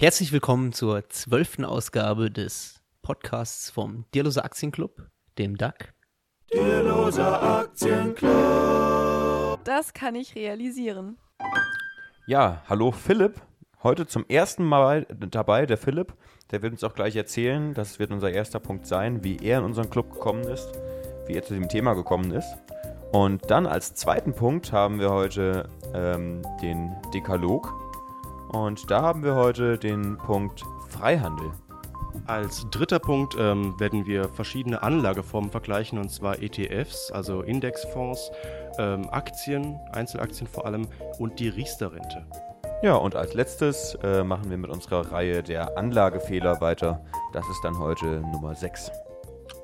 Herzlich willkommen zur zwölften Ausgabe des Podcasts vom Dierloser Aktienclub, dem DAC. Dierloser Aktienclub. Das kann ich realisieren. Ja, hallo Philipp. Heute zum ersten Mal dabei der Philipp. Der wird uns auch gleich erzählen, das wird unser erster Punkt sein, wie er in unseren Club gekommen ist, wie er zu dem Thema gekommen ist. Und dann als zweiten Punkt haben wir heute ähm, den Dekalog. Und da haben wir heute den Punkt Freihandel. Als dritter Punkt ähm, werden wir verschiedene Anlageformen vergleichen, und zwar ETFs, also Indexfonds, ähm, Aktien, Einzelaktien vor allem und die Riester-Rente. Ja, und als letztes äh, machen wir mit unserer Reihe der Anlagefehler weiter. Das ist dann heute Nummer 6.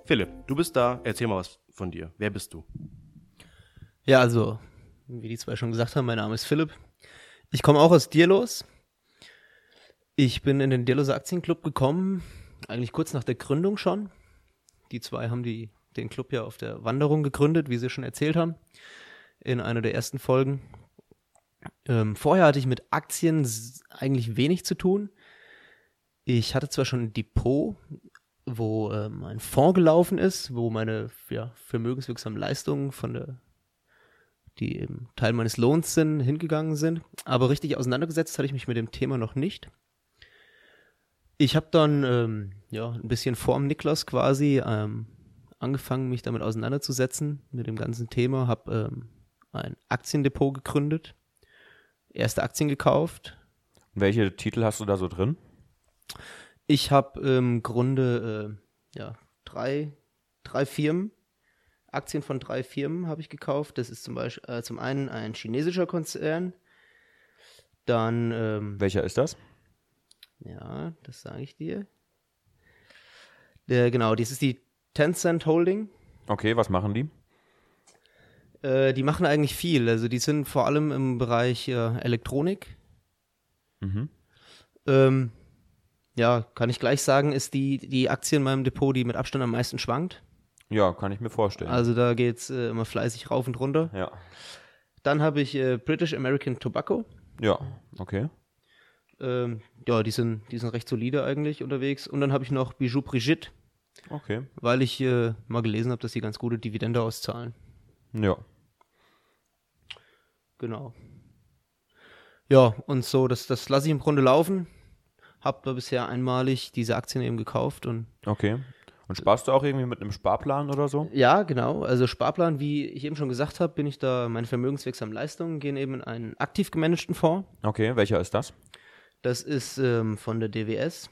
Philipp, du bist da, erzähl mal was von dir. Wer bist du? Ja, also, wie die zwei schon gesagt haben, mein Name ist Philipp. Ich komme auch aus Dierlos. Ich bin in den Dierloser Aktienclub gekommen, eigentlich kurz nach der Gründung schon. Die zwei haben die, den Club ja auf der Wanderung gegründet, wie sie schon erzählt haben, in einer der ersten Folgen. Ähm, vorher hatte ich mit Aktien eigentlich wenig zu tun. Ich hatte zwar schon ein Depot, wo ähm, ein Fonds gelaufen ist, wo meine ja, vermögenswirksamen Leistungen von der, die eben Teil meines Lohns sind, hingegangen sind. Aber richtig auseinandergesetzt hatte ich mich mit dem Thema noch nicht. Ich habe dann ähm, ja ein bisschen vorm Niklas quasi ähm, angefangen, mich damit auseinanderzusetzen mit dem ganzen Thema. Habe ähm, ein Aktiendepot gegründet, erste Aktien gekauft. Welche Titel hast du da so drin? Ich habe im Grunde äh, ja drei drei Firmen, Aktien von drei Firmen habe ich gekauft. Das ist zum Beispiel äh, zum einen ein chinesischer Konzern. Dann ähm, welcher ist das? Ja, das sage ich dir. Äh, genau, dies ist die Tencent Holding. Okay, was machen die? Äh, die machen eigentlich viel. Also die sind vor allem im Bereich äh, Elektronik. Mhm. Ähm, ja, kann ich gleich sagen, ist die, die Aktie in meinem Depot, die mit Abstand am meisten schwankt. Ja, kann ich mir vorstellen. Also da geht es äh, immer fleißig rauf und runter. Ja. Dann habe ich äh, British American Tobacco. Ja, okay. Ähm, ja, die sind, die sind recht solide eigentlich unterwegs. Und dann habe ich noch Bijou Brigitte. Okay. Weil ich äh, mal gelesen habe, dass die ganz gute Dividende auszahlen. Ja. Genau. Ja, und so, das, das lasse ich im Grunde laufen. Hab da bisher einmalig diese Aktien eben gekauft und. Okay. Und sparst du auch irgendwie mit einem Sparplan oder so? Ja, genau. Also Sparplan, wie ich eben schon gesagt habe, bin ich da, meine vermögenswirksamen Leistungen gehen eben in einen aktiv gemanagten Fonds. Okay, welcher ist das? Das ist ähm, von der DWS.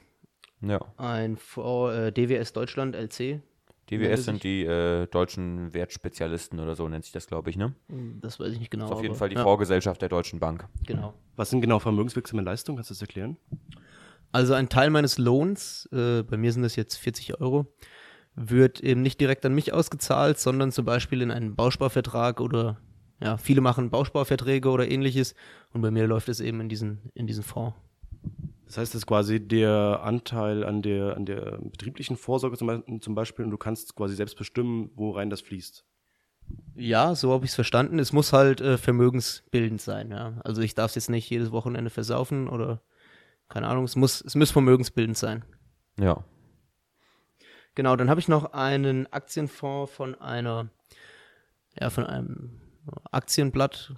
Ja. Ein Fonds, äh, DWS Deutschland LC. DWS sind die äh, deutschen Wertspezialisten oder so nennt sich das, glaube ich, ne? Das weiß ich nicht genau. Das ist auf jeden aber, Fall die ja, Vorgesellschaft der Deutschen Bank. Genau. Was sind genau vermögenswirksame Leistungen? Kannst du das erklären? Also ein Teil meines Lohns, äh, bei mir sind das jetzt 40 Euro, wird eben nicht direkt an mich ausgezahlt, sondern zum Beispiel in einen Bausparvertrag oder ja, viele machen Bausparverträge oder ähnliches und bei mir läuft es eben in diesen, in diesen Fonds. Das heißt, das ist quasi der Anteil an der, an der betrieblichen Vorsorge zum Beispiel, zum Beispiel und du kannst quasi selbst bestimmen, wo rein das fließt. Ja, so habe ich es verstanden. Es muss halt äh, vermögensbildend sein, ja. Also ich darf es jetzt nicht jedes Wochenende versaufen oder keine Ahnung, es muss, es muss vermögensbildend sein. Ja. Genau, dann habe ich noch einen Aktienfonds von einer, ja, von einem Aktienblatt,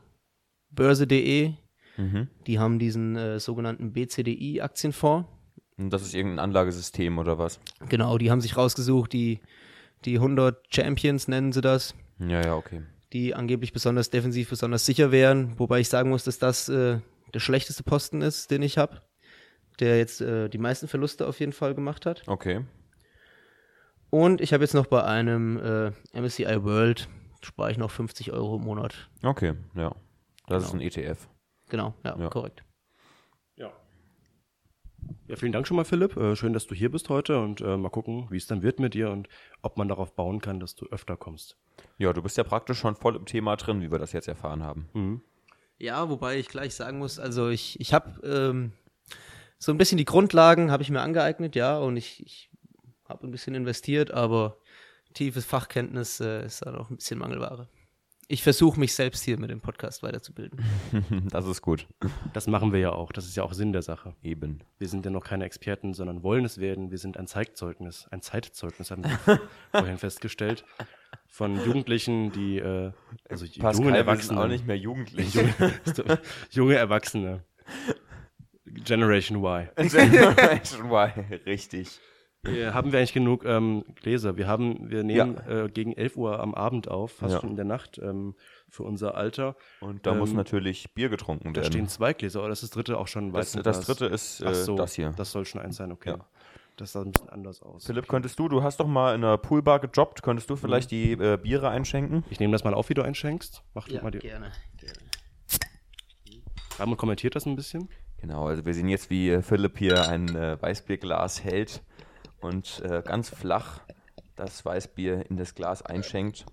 börse.de. Mhm. Die haben diesen äh, sogenannten BCDI-Aktienfonds. Das ist irgendein Anlagesystem oder was? Genau, die haben sich rausgesucht, die, die 100 Champions nennen sie das, Ja, ja, okay. die angeblich besonders defensiv, besonders sicher wären. Wobei ich sagen muss, dass das äh, der schlechteste Posten ist, den ich habe, der jetzt äh, die meisten Verluste auf jeden Fall gemacht hat. Okay. Und ich habe jetzt noch bei einem äh, MSCI World, spare ich noch 50 Euro im Monat. Okay, ja. Das Genau. ist ein ETF. Genau, ja, Ja. korrekt. Ja. Ja, vielen Dank schon mal, Philipp. Äh, schön, dass du hier bist heute und äh, mal gucken, wie es dann wird mit dir und ob man darauf bauen kann, dass du öfter kommst. Ja, du bist ja praktisch schon voll im Thema drin, wie wir das jetzt erfahren haben. Mhm. Ja, wobei ich gleich sagen muss, also ich, ich habe ähm, so ein bisschen die Grundlagen habe ich mir angeeignet, ja, und ich, ich habe ein bisschen investiert, aber tiefes Fachkenntnis äh, ist da noch ein bisschen Mangelware. Ich versuche mich selbst hier mit dem Podcast weiterzubilden. Das ist gut. Das machen wir ja auch. Das ist ja auch Sinn der Sache. Eben. Wir sind ja noch keine Experten, sondern wollen es werden. Wir sind ein Zeitzeugnis. Ein Zeitzeugnis haben wir vorhin festgestellt. Von Jugendlichen, die, äh, also jungen Pascal, wir sind Erwachsenen. auch nicht mehr jugendlich. junge Erwachsene. Generation Y. Generation Y, richtig. Äh, haben wir eigentlich genug ähm, Gläser? Wir haben, wir nehmen äh, gegen 11 Uhr am Abend auf, fast Ja. schon in der Nacht ähm, für unser Alter. Und da Ähm, muss natürlich Bier getrunken Da werden. stehen zwei Gläser, oder ist das dritte auch schon das, Weizenglas? das dritte ist äh, Ach so, das hier. Das soll schon eins sein, okay. Ja. Das sah ein bisschen anders aus. Philipp, könntest du, du hast doch mal in einer Poolbar gejobbt, könntest du vielleicht die äh, Biere einschenken? Ich nehme das mal auf, wie du einschenkst. Mach du mal die. gerne. gerne. Ramon kommentiert das ein bisschen. Genau, also wir sehen jetzt, wie äh, Philipp hier ein äh, Weißbierglas hält und äh, ganz flach das Weißbier in das Glas einschenkt.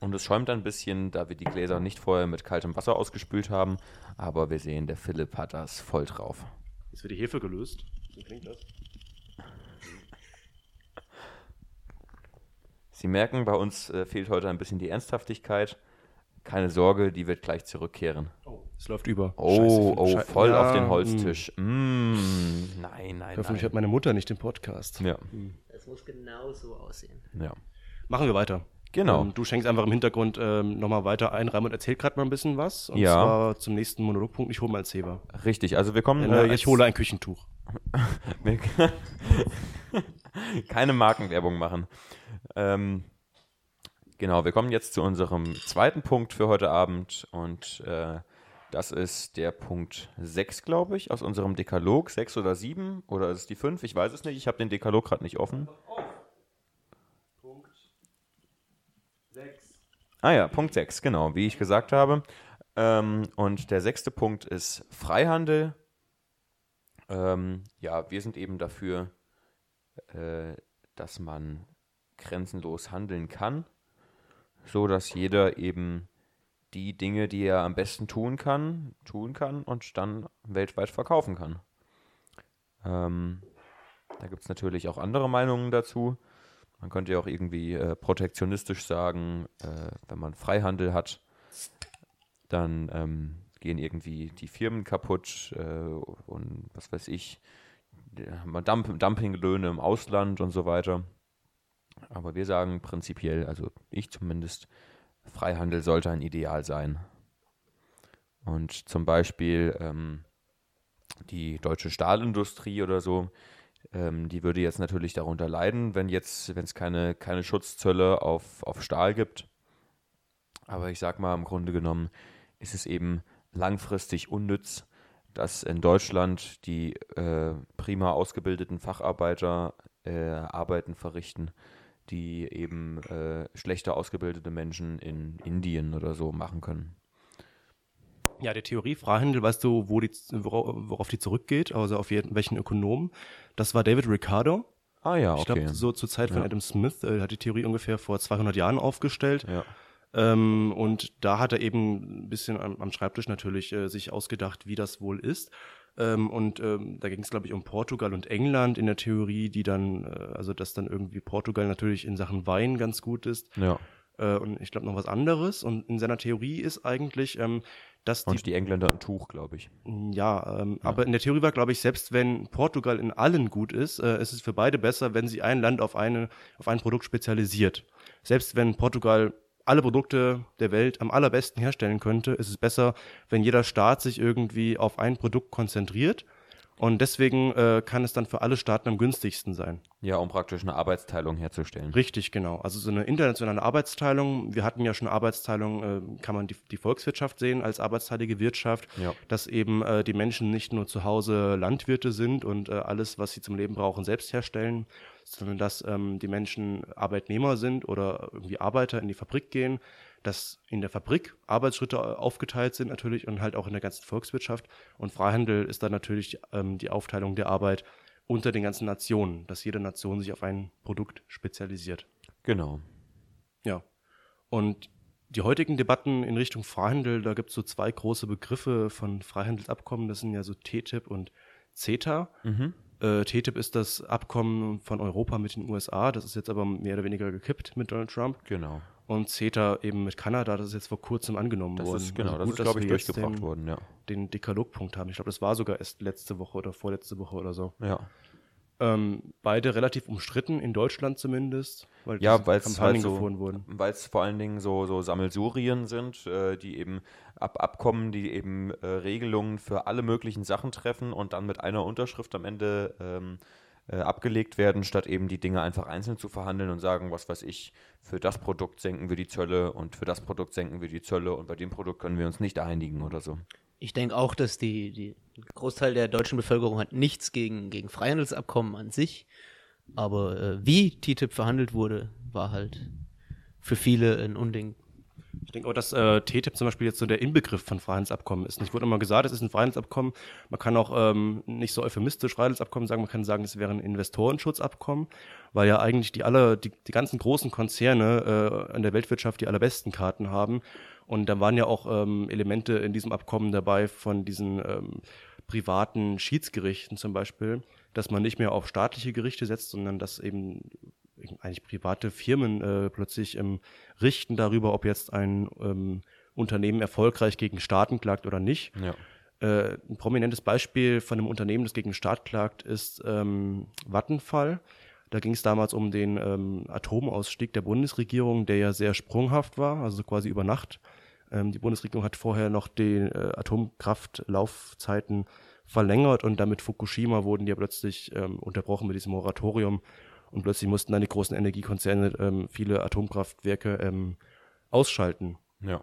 Und es schäumt ein bisschen, da wir die Gläser nicht vorher mit kaltem Wasser ausgespült haben. Aber wir sehen, der Philipp hat das voll drauf. Jetzt wird die Hefe gelöst. Wie klingt das? Sie merken, bei uns äh, fehlt heute ein bisschen die Ernsthaftigkeit. Keine Sorge, die wird gleich zurückkehren. Oh, es läuft über. Oh, Scheiße, oh, Schei- voll Ja, auf den. Holztisch. Mm, nein, nein, Hoffentlich hört nein. meine Mutter nicht den Podcast. Ja, Das muss genau so aussehen. ja. Machen wir weiter. Genau. Ähm, du schenkst einfach im Hintergrund ähm, nochmal weiter ein. Raimund erzählt gerade mal ein bisschen was. Und Ja. zwar zum nächsten Monologpunkt. Ich hole mal ein Zebra. Richtig, also wir kommen. Äh, äh, ich als- hole ein Küchentuch. Keine Markenwerbung machen. Ähm, genau, wir kommen jetzt zu unserem zweiten Punkt für heute Abend und äh, das ist der Punkt 6, glaube ich, aus unserem Dekalog. 6 oder 7 oder ist es die 5? Ich weiß es nicht. Ich habe den Dekalog gerade nicht offen. Ah ja, Punkt 6, genau, wie ich gesagt habe. Ähm, und der sechste Punkt ist Freihandel. Ähm, ja, wir sind eben dafür, äh, dass man grenzenlos handeln kann, so dass jeder eben die Dinge, die er am besten tun kann, tun kann und dann weltweit verkaufen kann. Ähm, da gibt es natürlich auch andere Meinungen dazu. Man könnte ja auch irgendwie äh, protektionistisch sagen, äh, wenn man Freihandel hat, dann ähm, gehen irgendwie die Firmen kaputt äh, und was weiß ich, Dump Dumpinglöhne im Ausland und so weiter. Aber wir sagen prinzipiell, also ich zumindest, Freihandel sollte ein Ideal sein. Und zum Beispiel ähm, die deutsche Stahlindustrie oder so, ähm, die würde jetzt natürlich darunter leiden, wenn jetzt, wenn es keine, keine Schutzzölle auf, auf Stahl gibt. Aber ich sag mal, im Grunde genommen ist es eben langfristig unnütz, dass in Deutschland die äh, prima ausgebildeten Facharbeiter äh, Arbeiten verrichten, die eben äh, schlechter ausgebildete Menschen in Indien oder so machen können. Ja, der Theorie Freihandel, weißt du, wo die, worauf, die zurückgeht? Also auf jeden, welchen Ökonomen? Das war David Ricardo. Ah ja, Ich okay. glaube, so zur Zeit von Ja. Adam Smith äh, hat die Theorie ungefähr vor 200 Jahren aufgestellt. ja. Ähm, und da hat er eben ein bisschen am, am Schreibtisch natürlich äh, sich ausgedacht, wie das wohl ist. Ähm, und ähm, da ging es, glaube ich, um Portugal und England in der Theorie, die dann, äh, also dass dann irgendwie Portugal natürlich in Sachen Wein ganz gut ist. ja. Äh, und ich glaube noch was anderes. Und in seiner Theorie ist eigentlich, ähm, dass die Und die Engländer ein Tuch, glaube ich. ja, ähm, aber in der Theorie war, glaube ich, selbst wenn Portugal in allen gut ist, äh, ist es für beide besser, wenn sie ein Land auf, eine, auf ein Produkt spezialisiert. Selbst wenn Portugal alle Produkte der Welt am allerbesten herstellen könnte, ist es besser, wenn jeder Staat sich irgendwie auf ein Produkt konzentriert. Und deswegen äh, kann es dann für alle Staaten am günstigsten sein. Ja, um praktisch eine Arbeitsteilung herzustellen. Richtig, genau. Also so eine internationale Arbeitsteilung. Wir hatten ja schon Arbeitsteilung, äh, kann man die, die Volkswirtschaft sehen als arbeitsteilige Wirtschaft, Ja. dass eben äh, die Menschen nicht nur zu Hause Landwirte sind und äh, alles, was sie zum Leben brauchen, selbst herstellen, sondern dass ähm, die Menschen Arbeitnehmer sind oder irgendwie Arbeiter in die Fabrik gehen, dass in der Fabrik Arbeitsschritte äh, aufgeteilt sind natürlich und halt auch in der ganzen Volkswirtschaft. Und Freihandel ist dann natürlich ähm, die Aufteilung der Arbeit unter den ganzen Nationen, dass jede Nation sich auf ein Produkt spezialisiert. Genau. Ja. Und die heutigen Debatten in Richtung Freihandel, da gibt es so zwei große Begriffe von Freihandelsabkommen, das sind ja so TTIP und CETA. Äh, TTIP ist das Abkommen von Europa mit den USA, das ist jetzt aber mehr oder weniger gekippt mit Donald Trump. Genau. Und CETA eben mit Kanada, das ist jetzt vor kurzem angenommen Das worden. ist, genau, Also das gut, ist, dass glaube ich, durchgebracht den, worden, ja. den Dekalogpunkt haben. Ich glaube, das war sogar erst letzte Woche oder vorletzte Woche oder so. Ja, Ähm, beide relativ umstritten, in Deutschland zumindest, weil ja Kampagnen halt so, gefahren wurden. weil es vor allen Dingen so, so Sammelsurien sind, äh, die eben ab Abkommen, die eben äh, Regelungen für alle möglichen Sachen treffen und dann mit einer Unterschrift am Ende ähm, äh, abgelegt werden, statt eben die Dinge einfach einzeln zu verhandeln und sagen, was weiß ich, für das Produkt senken wir die Zölle und für das Produkt senken wir die Zölle und bei dem Produkt können wir uns nicht einigen oder so. Ich denke auch, dass die, die Großteil der deutschen Bevölkerung hat nichts gegen, gegen Freihandelsabkommen an sich. Aber äh, wie TTIP verhandelt wurde, war halt für viele ein Unding. Ich denke auch, dass äh, TTIP zum Beispiel jetzt so der Inbegriff von Freihandelsabkommen ist. Und ich wurde immer gesagt, es ist ein Freihandelsabkommen. Man kann auch ähm, nicht so euphemistisch Freihandelsabkommen sagen, man kann sagen, es wäre ein Investorenschutzabkommen, weil ja eigentlich die alle, die, die ganzen großen Konzerne äh, in der Weltwirtschaft die allerbesten Karten haben. Und da waren ja auch ähm, Elemente in diesem Abkommen dabei von diesen ähm, privaten Schiedsgerichten zum Beispiel, dass man nicht mehr auf staatliche Gerichte setzt, sondern dass eben eigentlich private Firmen äh, plötzlich ähm, richten darüber, ob jetzt ein ähm, Unternehmen erfolgreich gegen Staaten klagt oder nicht. Ja. Äh, ein prominentes Beispiel von einem Unternehmen, das gegen den Staat klagt, ist ähm, Vattenfall. Da ging es damals um den ähm, Atomausstieg der Bundesregierung, der ja sehr sprunghaft war, also quasi über Nacht. Ähm, die Bundesregierung hat vorher noch die äh, Atomkraftlaufzeiten verlängert und damit Fukushima wurden die ja plötzlich ähm, unterbrochen mit diesem Moratorium und plötzlich mussten dann die großen Energiekonzerne ähm, viele Atomkraftwerke ähm, ausschalten. Ja.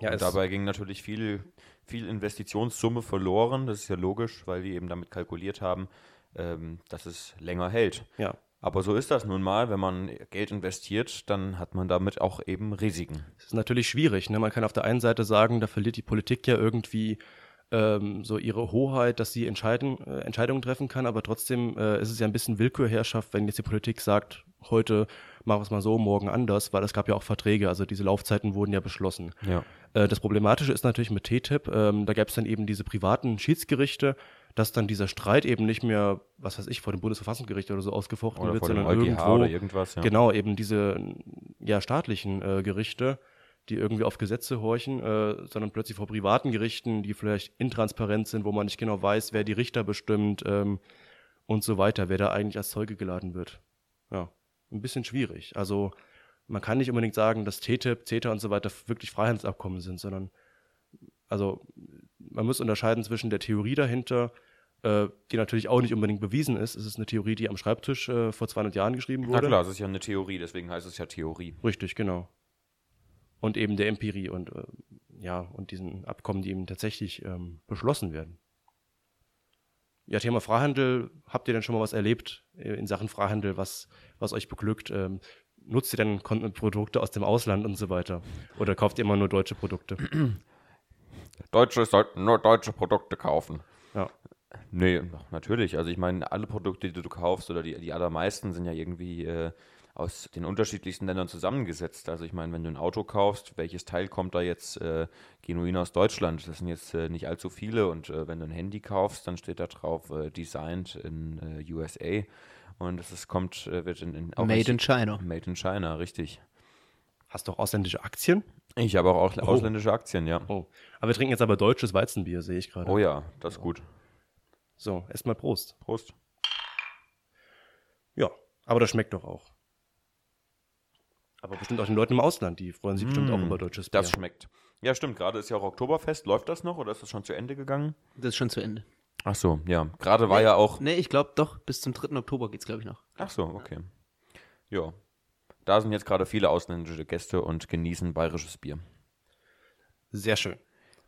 Ja, und dabei ging natürlich viel, viel Investitionssumme verloren. Das ist ja logisch, weil die eben damit kalkuliert haben, ähm, dass es länger hält. Ja, Aber so ist das nun mal. Wenn man Geld investiert, dann hat man damit auch eben Risiken. Es ist natürlich schwierig. Ne? Man kann auf der einen Seite sagen, da verliert die Politik ja irgendwie ähm, so ihre Hoheit, dass sie entscheiden, äh, Entscheidungen treffen kann, aber trotzdem äh, ist es ja ein bisschen Willkürherrschaft, wenn jetzt die Politik sagt, heute machen wir es mal so, morgen anders, weil es gab ja auch Verträge, also diese Laufzeiten wurden ja beschlossen. Ja. Äh, das Problematische ist natürlich mit TTIP, ähm, da gab es dann eben diese privaten Schiedsgerichte, dass dann dieser Streit eben nicht mehr, was weiß ich, vor dem Bundesverfassungsgericht oder so ausgefochten Oder wird, sondern EuGH irgendwo oder irgendwas. Ja. Genau, eben diese ja, staatlichen äh, Gerichte, die irgendwie auf Gesetze horchen, äh, sondern plötzlich vor privaten Gerichten, die vielleicht intransparent sind, wo man nicht genau weiß, wer die Richter bestimmt ähm, und so weiter, wer da eigentlich als Zeuge geladen wird. Ja, ein bisschen schwierig. Also man kann nicht unbedingt sagen, dass TTIP, CETA und so weiter wirklich Freihandelsabkommen sind, sondern also man muss unterscheiden zwischen der Theorie dahinter, äh, die natürlich auch nicht unbedingt bewiesen ist. Es ist eine Theorie, die am Schreibtisch äh, vor 200 Jahren geschrieben Na wurde. klar, es ist ja eine Theorie, deswegen heißt es ja Theorie. Richtig, genau. Und eben der Empirie und äh, ja, und diesen Abkommen, die eben tatsächlich ähm, beschlossen werden. Ja, Thema Freihandel, habt ihr denn schon mal was erlebt äh, in Sachen Freihandel, was, was euch beglückt? Ähm, nutzt ihr denn Produkte aus dem Ausland und so weiter? Oder kauft ihr immer nur deutsche Produkte? Deutsche sollten nur deutsche Produkte kaufen. Ja. Nee, natürlich. Also ich meine, alle Produkte, die du kaufst oder die, die allermeisten sind ja irgendwie äh, aus den unterschiedlichsten Ländern zusammengesetzt. Also ich meine, wenn du ein Auto kaufst, welches Teil kommt da jetzt äh, genuin aus Deutschland? Das sind jetzt äh, nicht allzu viele. Und äh, wenn du ein Handy kaufst, dann steht da drauf äh, Designed in äh, USA. Und es kommt, äh, wird in, in auch Made in China. Made in China, richtig. Hast du auch ausländische Aktien? Ich habe auch aus- ausländische Aktien, ja. Oh. Aber wir trinken jetzt aber deutsches Weizenbier, sehe ich gerade. Oh ja, das ist gut. So, erstmal Prost. Prost. Ja, aber das schmeckt doch auch. Aber bestimmt auch den Leuten im Ausland, die freuen sich bestimmt auch über deutsches Bier. Das schmeckt. Ja, stimmt. Gerade ist ja auch Oktoberfest. Läuft das noch oder ist das schon zu Ende gegangen? Das ist schon zu Ende. Ach so, ja. Gerade war ja auch. Nee, ich glaube doch, bis zum 3. Oktober geht's, glaube ich, noch. Ach so, okay. Ja. Da sind jetzt gerade viele ausländische Gäste und genießen bayerisches Bier. Sehr schön.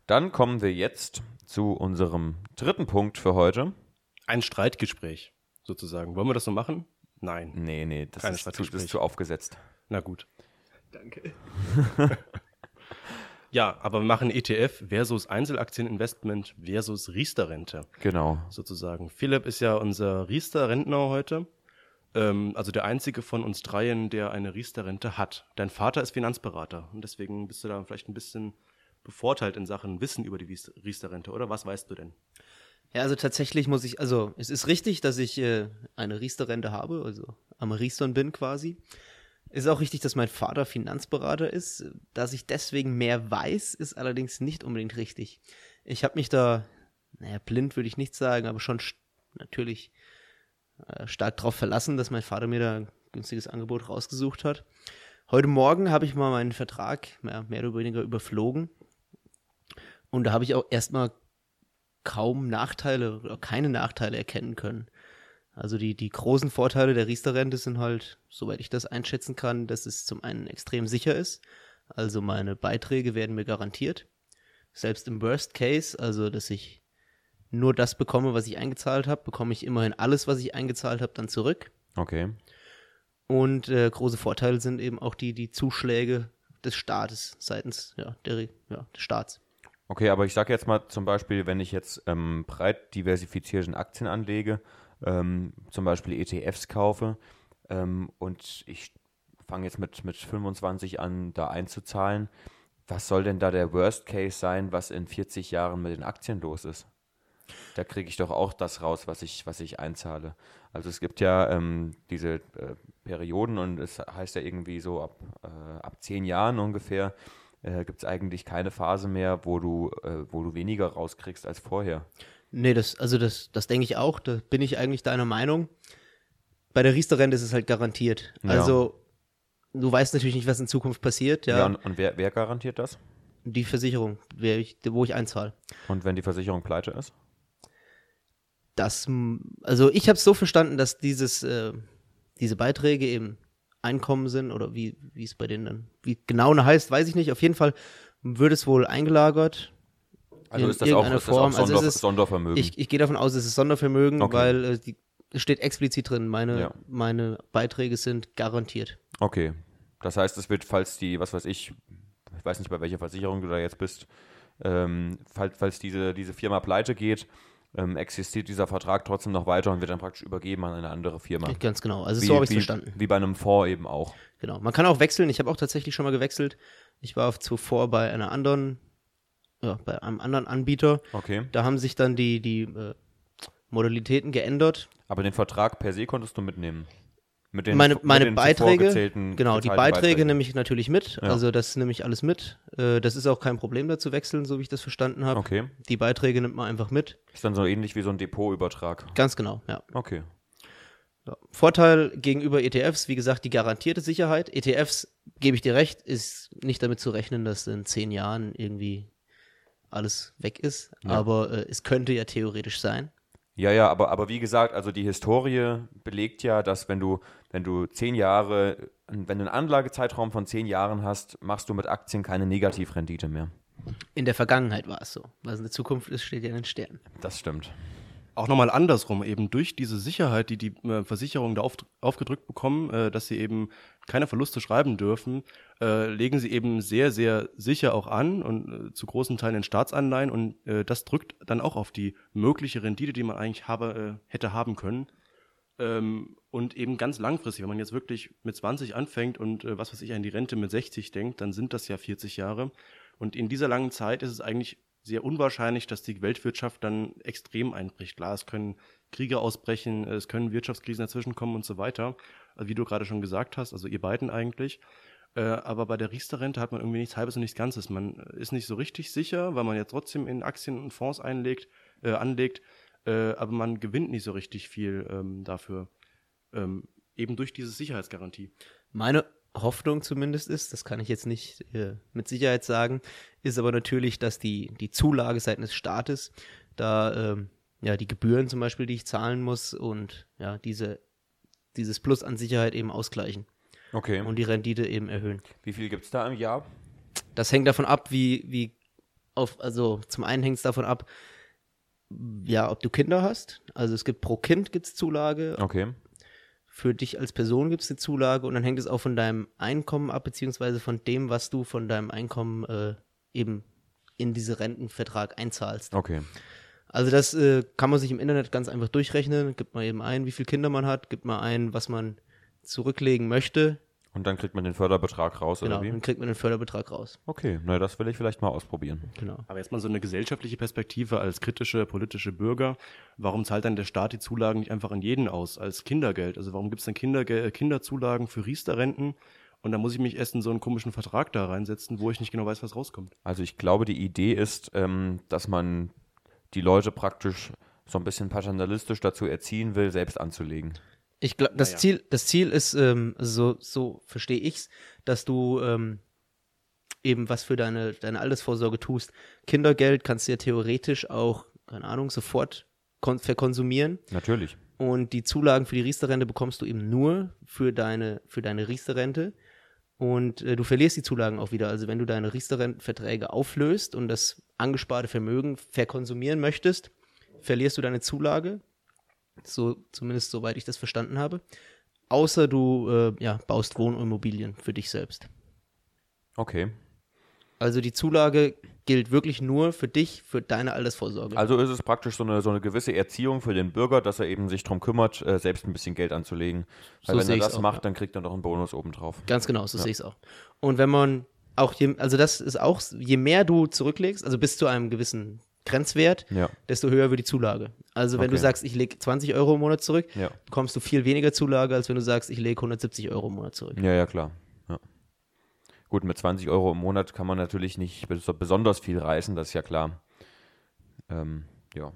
Dann kommen wir jetzt zu unserem dritten Punkt für heute. Ein Streitgespräch, sozusagen. Wollen wir das so machen? Nein. Nee, nee, das, ist zu, das ist zu aufgesetzt. Na gut. Danke. Ja, aber wir machen ETF versus Einzelaktieninvestment versus Riester-Rente Genau. sozusagen. Philipp ist ja unser Riester-Rentner heute. Ähm, also der einzige von uns dreien, der eine Riester-Rente hat. Dein Vater ist Finanzberater und deswegen bist du da vielleicht ein bisschen bevorteilt in Sachen Wissen über die Riester-Rente, oder? Was weißt du denn? Ja, also tatsächlich muss ich, also es ist richtig, dass ich äh, eine Riester-Rente habe, also am Riestern bin quasi. Ist auch richtig, dass mein Vater Finanzberater ist. Dass ich deswegen mehr weiß, ist allerdings nicht unbedingt richtig. Ich habe mich da, naja, blind würde ich nicht sagen, aber schon natürlich äh, stark darauf verlassen, dass mein Vater mir da ein günstiges Angebot rausgesucht hat. Heute Morgen habe ich mal meinen Vertrag mehr, mehr oder weniger überflogen. Und da habe ich auch erstmal kaum Nachteile oder keine Nachteile erkennen können. Also die, die großen Vorteile der Riester-Rente sind halt, soweit ich das einschätzen kann, dass es zum einen extrem sicher ist. Also meine Beiträge werden mir garantiert. Selbst im Worst Case, also dass ich nur das bekomme, was ich eingezahlt habe, bekomme ich immerhin alles, was ich eingezahlt habe, dann zurück. Okay. Und äh, große Vorteile sind eben auch die, die Zuschläge des Staates seitens ja, der, ja, des Staats. Okay, aber ich sage jetzt mal zum Beispiel, wenn ich jetzt ähm, breit diversifizierte Aktien anlege, ähm, zum Beispiel ETFs kaufe ähm, und ich fange jetzt mit, mit 25 an, da einzuzahlen, was soll denn da der Worst Case sein, was in 40 Jahren mit den Aktien los ist? Da kriege ich doch auch das raus, was ich, was ich einzahle. Also es gibt ja ähm, diese äh, Perioden und es heißt ja irgendwie so ab, äh, ab zehn Jahren ungefähr äh, gibt es eigentlich keine Phase mehr, wo du, äh, wo du weniger rauskriegst als vorher. Nee, das, also das, das denke ich auch. Da bin ich eigentlich deiner Meinung. Bei der Riester-Rente ist es halt garantiert. Ja. Also, du weißt natürlich nicht, was in Zukunft passiert. Ja, Ja, und, und wer, wer garantiert das? die Versicherung, ich, wo ich einzahle. Und wenn die Versicherung pleite ist? Das, also ich habe es so verstanden, dass dieses, äh, diese Beiträge eben Einkommen sind oder wie, wie es bei denen dann, wie genau heißt, weiß ich nicht. Auf jeden Fall wird es wohl eingelagert. Also ist das auch, ist das auch Form. Also Sonder, es ist- Sondervermögen? Ich, ich gehe davon aus, es ist Sondervermögen, Okay. weil äh, die, es steht explizit drin, meine, Ja. meine Beiträge sind garantiert. Okay. Das heißt, es wird, falls die, was weiß ich, ich weiß nicht, bei welcher Versicherung du da jetzt bist, ähm, falls, falls diese, diese Firma pleite geht, ähm, existiert dieser Vertrag trotzdem noch weiter und wird dann praktisch übergeben an eine andere Firma. Ganz genau. Also Wie- so habe ich wie, verstanden. Wie bei einem Fonds eben auch. Genau. Man kann auch wechseln. Ich habe auch tatsächlich schon mal gewechselt. Ich war zuvor bei einer anderen, ja, bei einem anderen Anbieter. Okay. Da haben sich dann die, die äh, Modalitäten geändert. Aber den Vertrag per se konntest du mitnehmen. Mit den, meine meine den Beiträge, genau, die Beiträge Beiträgen. nehme ich natürlich mit. Ja. Also das nehme ich alles mit. Äh, das ist auch kein Problem, da zu wechseln, so wie ich das verstanden habe. Okay. Die Beiträge nimmt man einfach mit. Ist dann so ähnlich wie so ein Depotübertrag. Ganz genau, ja. Okay. Ja. Vorteil gegenüber ETFs, wie gesagt, die garantierte Sicherheit. ETFs, gebe ich dir recht, ist nicht damit zu rechnen, dass in zehn Jahren irgendwie alles weg ist. Ja. Aber äh, es könnte ja theoretisch sein. Ja, ja, aber, aber wie gesagt, also die Historie belegt ja, dass wenn du, wenn du zehn Jahre, wenn du einen Anlagezeitraum von zehn Jahren hast, machst du mit Aktien keine Negativrendite mehr. In der Vergangenheit war es so. Was in der Zukunft ist, steht ja in den Sternen. Das stimmt. Auch nochmal andersrum, eben durch diese Sicherheit, die die äh, Versicherungen da auf, aufgedrückt bekommen, äh, dass sie eben keine Verluste schreiben dürfen, äh, legen sie eben sehr, sehr sicher auch an und äh, zu großen Teilen in Staatsanleihen und äh, das drückt dann auch auf die mögliche Rendite, die man eigentlich habe, äh, hätte haben können. Ähm, und eben ganz langfristig, wenn man jetzt wirklich mit 20 anfängt und äh, was weiß ich an die Rente mit 60 denkt, dann sind das ja 40 Jahre. Und in dieser langen Zeit ist es eigentlich sehr unwahrscheinlich, dass die Weltwirtschaft dann extrem einbricht. Klar, es können Kriege ausbrechen, es können Wirtschaftskrisen dazwischen kommen und so weiter, Also wie du gerade schon gesagt hast, also ihr beiden eigentlich. Äh, aber bei der Riester-Rente hat man irgendwie nichts Halbes und nichts Ganzes. Man ist nicht so richtig sicher, weil man ja trotzdem in Aktien und Fonds einlegt, äh, anlegt, äh, aber man gewinnt nicht so richtig viel ähm, dafür. Ähm, eben durch diese Sicherheitsgarantie. Meine Hoffnung zumindest ist, das kann ich jetzt nicht äh, mit Sicherheit sagen, ist aber natürlich, dass die, die Zulage seitens des Staates da ähm, ja die Gebühren zum Beispiel, die ich zahlen muss und ja diese dieses Plus an Sicherheit eben ausgleichen Okay. und die Rendite eben erhöhen. wie viel gibt es da im Jahr? Das hängt davon ab, wie, wie auf, also zum einen hängt es davon ab, ja, ob du Kinder hast. Also es gibt pro Kind gibt's Zulage, Okay. für dich als Person gibt es eine Zulage und dann hängt es auch von deinem Einkommen ab, beziehungsweise von dem, was du von deinem Einkommen äh, eben in diese Rentenvertrag einzahlst. Okay. Also das äh, kann man sich im Internet ganz einfach durchrechnen. Gibt man eben ein, wie viele Kinder man hat, gibt man ein, was man zurücklegen möchte Und dann kriegt man den Förderbetrag raus, Genau, oder wie? dann kriegt man den Förderbetrag raus. Okay, na, das will ich vielleicht mal ausprobieren. Genau. Aber jetzt mal so eine gesellschaftliche Perspektive als kritische politische Bürger. Warum zahlt dann der Staat die Zulagen nicht einfach an jeden aus als Kindergeld? Also warum gibt es dann Kinderge Kinderzulagen für Riester-Renten? Und da muss ich mich erst in so einen komischen Vertrag da reinsetzen, wo ich nicht genau weiß, was rauskommt. Also ich glaube, die Idee ist, ähm, dass man die Leute praktisch so ein bisschen paternalistisch dazu erziehen will, selbst anzulegen. Ich glaube, das Naja. Ziel, das Ziel ist, ähm, so, so verstehe ich's, dass du ähm, eben was für deine, deine Altersvorsorge tust. Kindergeld kannst du ja theoretisch auch, keine Ahnung, sofort kon verkonsumieren. Natürlich. Und die Zulagen für die Riester-Rente bekommst du eben nur für deine, für deine Riester-Rente. Und äh, du verlierst die Zulagen auch wieder. Also wenn du deine Riester-Rentenverträge auflöst und das angesparte Vermögen verkonsumieren möchtest, verlierst du deine Zulage. So, zumindest soweit ich das verstanden habe. Außer du äh, ja, baust Wohnimmobilien für dich selbst. Okay. Also die Zulage gilt wirklich nur für dich, für deine Altersvorsorge. Also ist es praktisch so eine, so eine gewisse Erziehung für den Bürger, dass er eben sich darum kümmert, äh, selbst ein bisschen Geld anzulegen. Weil So wenn er das auch, macht, ja. dann kriegt er noch einen Bonus obendrauf. Ganz genau, so sehe ich es auch. Und wenn man auch, je, also das ist auch, je mehr du zurücklegst, also bis zu einem gewissen Grenzwert, Ja. desto höher wird die Zulage. Also wenn du Okay. sagst, ich lege 20 Euro im Monat zurück, Ja. bekommst du viel weniger Zulage, als wenn du sagst, ich lege 170 Euro im Monat zurück. Ja, ja, klar. Ja. Gut, mit 20 Euro im Monat kann man natürlich nicht bes- besonders viel reißen, das ist ja klar. Ähm, ja,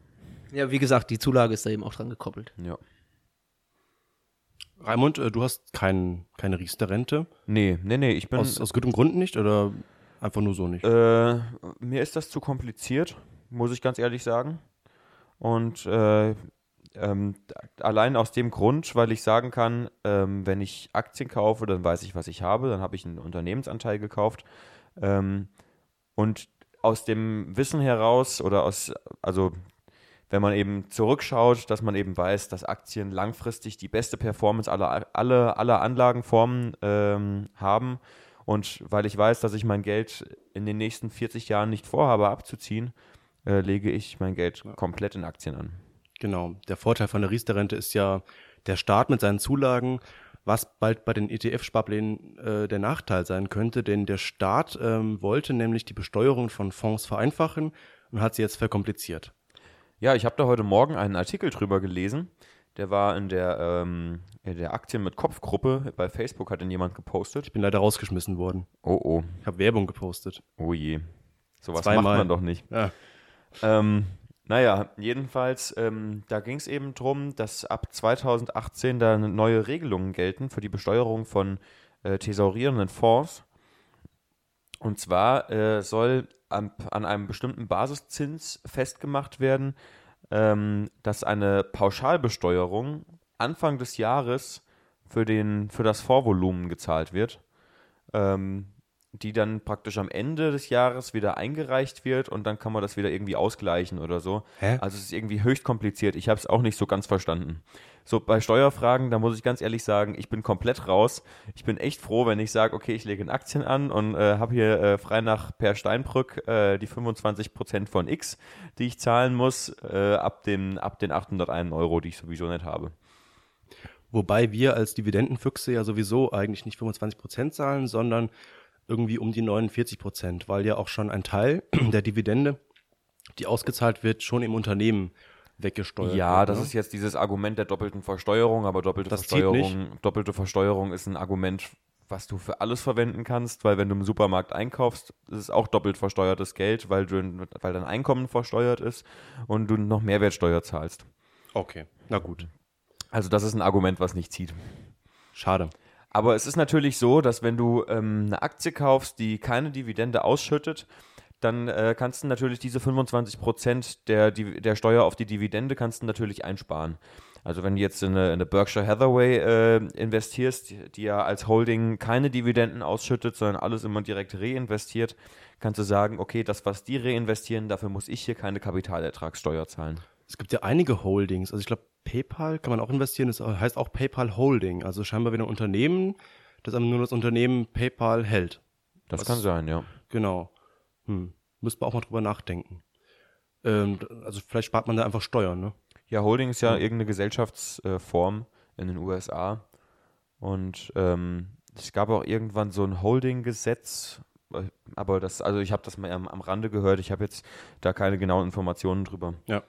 Ja, wie gesagt, die Zulage ist da eben auch dran gekoppelt. ja. Raimund, äh, du hast kein, keine Riester-Rente. Nee, nee, nee, ich bin. Aus, aus gutem Grund nicht oder einfach nur so nicht? Äh, mir ist das zu kompliziert, muss ich ganz ehrlich sagen. Und äh, ähm, allein aus dem Grund, weil ich sagen kann, ähm, wenn ich Aktien kaufe, dann weiß ich, was ich habe, dann habe ich einen Unternehmensanteil gekauft. Ähm, und aus dem Wissen heraus oder aus, also wenn man eben zurückschaut, dass man eben weiß, dass Aktien langfristig die beste Performance aller, aller, aller Anlagenformen ähm, haben. Und weil ich weiß, dass ich mein Geld in den nächsten 40 Jahren nicht vorhabe abzuziehen, äh, lege ich mein Geld komplett in Aktien an. Genau. Der Vorteil von der Riester-Rente ist ja der Staat mit seinen Zulagen, was bald bei den ETF-Sparplänen äh, der Nachteil sein könnte, denn der Staat ähm, wollte nämlich die Besteuerung von Fonds vereinfachen und hat sie jetzt verkompliziert. Ja, ich habe da heute Morgen einen Artikel drüber gelesen. Der war in der, ähm, in der Aktien mit Kopfgruppe. Bei Facebook hat ihn jemand gepostet. Ich bin leider rausgeschmissen worden. Oh, oh, Ich habe Werbung gepostet. oh je. Sowas macht man doch nicht. Ja. Ähm, naja, jedenfalls, ähm, da ging es eben drum, dass ab 2018 da neue Regelungen gelten für die Besteuerung von äh, thesaurierenden Fonds. Und zwar äh, soll an, an einem bestimmten Basiszins festgemacht werden, ähm, dass eine Pauschalbesteuerung Anfang des Jahres für, den, für das Vorvolumen gezahlt wird. Ähm, die dann praktisch am Ende des Jahres wieder eingereicht wird und dann kann man das wieder irgendwie ausgleichen oder so. Hä? Also es ist irgendwie höchst kompliziert. Ich habe es auch nicht so ganz verstanden. So bei Steuerfragen, da muss ich ganz ehrlich sagen, ich bin komplett raus. Ich bin echt froh, wenn ich sage, okay, ich lege in Aktien an und äh, habe hier äh, frei nach Per Steinbrück äh, die 25% von X, die ich zahlen muss, äh, ab, dem, ab den 801 Euro, die ich sowieso nicht habe. Wobei wir als Dividendenfüchse ja sowieso eigentlich nicht 25% zahlen, sondern irgendwie um die 49%, weil ja auch schon ein Teil der Dividende, die ausgezahlt wird, schon im Unternehmen weggesteuert Ja, wird. das ne? ist jetzt dieses Argument der doppelten Versteuerung, aber doppelte Das Versteuerung, doppelte Versteuerung ist ein Argument, was du für alles verwenden kannst, weil wenn du im Supermarkt einkaufst, ist es auch doppelt versteuertes Geld, weil, du, weil dein Einkommen versteuert ist und du noch Mehrwertsteuer zahlst. Okay, na gut. Also das ist ein Argument, was nicht zieht. Schade. Aber es ist natürlich so, dass wenn du ähm, eine Aktie kaufst, die keine Dividende ausschüttet, dann äh, kannst du natürlich diese 25% der, der Steuer auf die Dividende kannst du natürlich einsparen. Also wenn du jetzt in eine, in eine Berkshire Hathaway äh, investierst, die, die ja als Holding keine Dividenden ausschüttet, sondern alles immer direkt reinvestiert, kannst du sagen, okay, das, was die reinvestieren, dafür muss ich hier keine Kapitalertragssteuer zahlen. Es gibt ja einige Holdings. Also ich glaube, PayPal kann man auch investieren. Das heißt auch PayPal Holding. Also scheinbar wieder ein Unternehmen, das aber nur das Unternehmen PayPal hält. Das Was- kann sein, ja. Genau. Hm. Müsste man auch mal drüber nachdenken. Ähm, also vielleicht spart man da einfach Steuern, ne? Ja, Holding ist ja irgendeine Gesellschaftsform in den USA. Und ähm, es gab auch irgendwann so ein Holding-Gesetz, äh, aber das, also ich habe das mal am, am Rande gehört, ich habe jetzt da keine genauen Informationen drüber. Ja.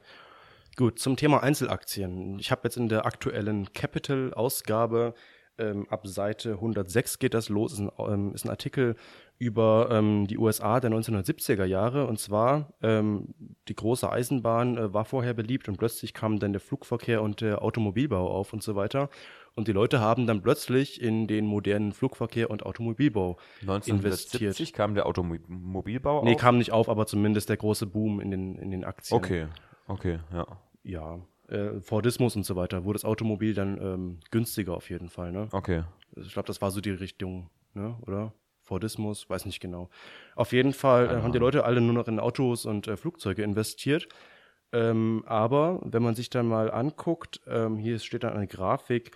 Gut, zum Thema Einzelaktien. Ich habe jetzt in der aktuellen Capital-Ausgabe ähm, ab Seite 106 geht das los, ist ein, ähm, ist ein Artikel über ähm, die USA der 1970er Jahre. Und zwar, ähm, die große Eisenbahn äh, war vorher beliebt und plötzlich kam dann der Flugverkehr und der Automobilbau auf und so weiter. Und die Leute haben dann plötzlich in den modernen Flugverkehr und Automobilbau 1970 investiert. kam der Automobilbau Nee, auf? kam nicht auf, aber zumindest der große Boom in den, in den Aktien. Okay, okay, ja. Ja, äh, Fordismus und so weiter, wurde das Automobil dann ähm, günstiger auf jeden Fall, ne? Okay. Ich glaube, das war so die Richtung, ne? Oder? Fordismus, weiß nicht genau. Auf jeden Fall äh, haben die Leute alle nur noch in Autos und äh, Flugzeuge investiert. Ähm, aber wenn man sich dann mal anguckt, ähm, hier steht dann eine Grafik,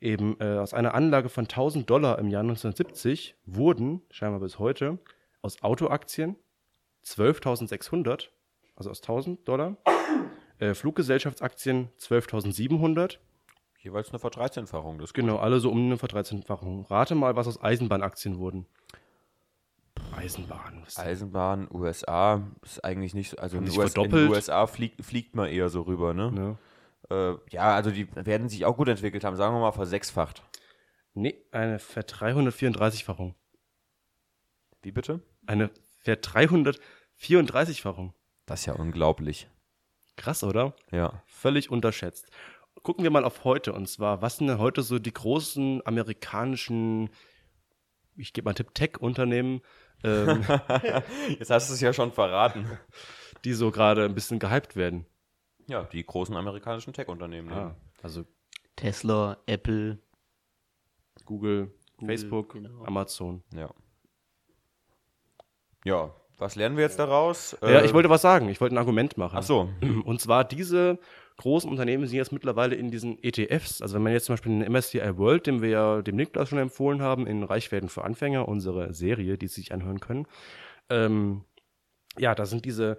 eben äh, aus einer Anlage von 1000 Dollar im Jahr 1970 wurden, scheinbar bis heute, aus Autoaktien 12.600, also aus 1000 Dollar, äh, Fluggesellschaftsaktien 12.700, Jeweils eine Verdreizehnfachung. Das. Genau, alle so um eine Verdreizehnfachung. Rate mal, was aus Eisenbahnaktien wurden. Eisenbahn. Eisenbahn, USA ist eigentlich nicht so, also in, US, in den. USA fliegt, fliegt man eher so rüber, ne? Ne? Äh, ja, also die werden sich auch gut entwickelt haben, sagen wir mal versechsfacht. Nee, eine Ver 334-fachung. Wie bitte? Eine Ver 334-fachung. Das ist ja unglaublich. Krass, oder? Ja. Völlig unterschätzt. Gucken wir mal auf heute. Und zwar, was sind denn heute so die großen amerikanischen, ich gebe mal einen Tipp, Tech-Unternehmen, ähm, Jetzt hast du es ja schon verraten. die so gerade ein bisschen gehypt werden? Ja, die großen amerikanischen Tech-Unternehmen. Ne? Ah, also Tesla, Apple. Google, Google, Facebook, genau. Amazon. Ja. Ja, was lernen wir jetzt daraus? Ja, Äh, ich wollte was sagen. Ich wollte ein Argument machen. Ach so. Und zwar diese großen Unternehmen sind jetzt mittlerweile in diesen ETFs. Also wenn man jetzt zum Beispiel den MSCI World, den wir ja dem Niklas schon empfohlen haben, in Reichwerden für Anfänger, unsere Serie, die Sie sich anhören können. Ähm, ja, da sind diese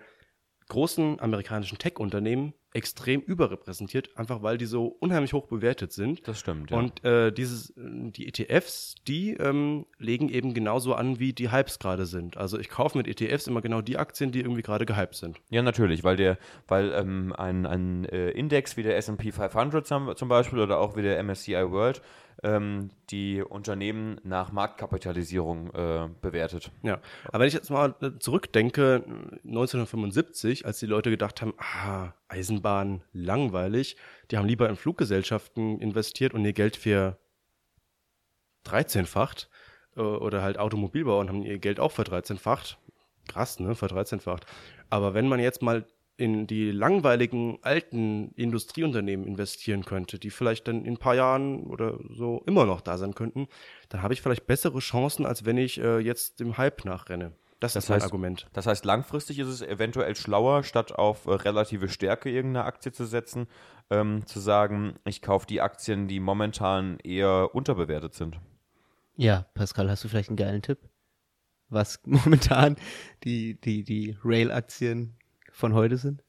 großen amerikanischen Tech-Unternehmen extrem überrepräsentiert, einfach weil die so unheimlich hoch bewertet sind. Das stimmt. Ja. Und äh, dieses, die ETFs, die ähm, legen eben genauso an, wie die Hypes gerade sind. Also ich kaufe mit ETFs immer genau die Aktien, die irgendwie gerade gehypt sind. Ja, natürlich, weil der, weil ähm, ein, ein äh, Index wie der S&P 500 zum, zum Beispiel oder auch wie der MSCI World ähm, die Unternehmen nach Marktkapitalisierung äh, bewertet. Ja, aber wenn ich jetzt mal äh, zurückdenke, 1975, als die Leute gedacht haben, ah, Eisenbahn, langweilig, die haben lieber in Fluggesellschaften investiert und ihr Geld für 13-facht äh, oder halt Automobilbauer und haben ihr Geld auch verdreizehnfacht. Krass, ne, verdreizehnfacht. Aber wenn man jetzt mal in die langweiligen alten Industrieunternehmen investieren könnte, die vielleicht dann in ein paar Jahren oder so immer noch da sein könnten, dann habe ich vielleicht bessere Chancen, als wenn ich äh, jetzt dem Hype nachrenne. Das, Das ist mein heißt- Argument. Das heißt, langfristig ist es eventuell schlauer, statt auf äh, relative Stärke irgendeiner Aktie zu setzen, ähm, zu sagen, ich kaufe die Aktien, die momentan eher unterbewertet sind. Ja, Pascal, hast du vielleicht einen geilen Tipp? Was momentan die, die, die Rail-Aktien von heute sind?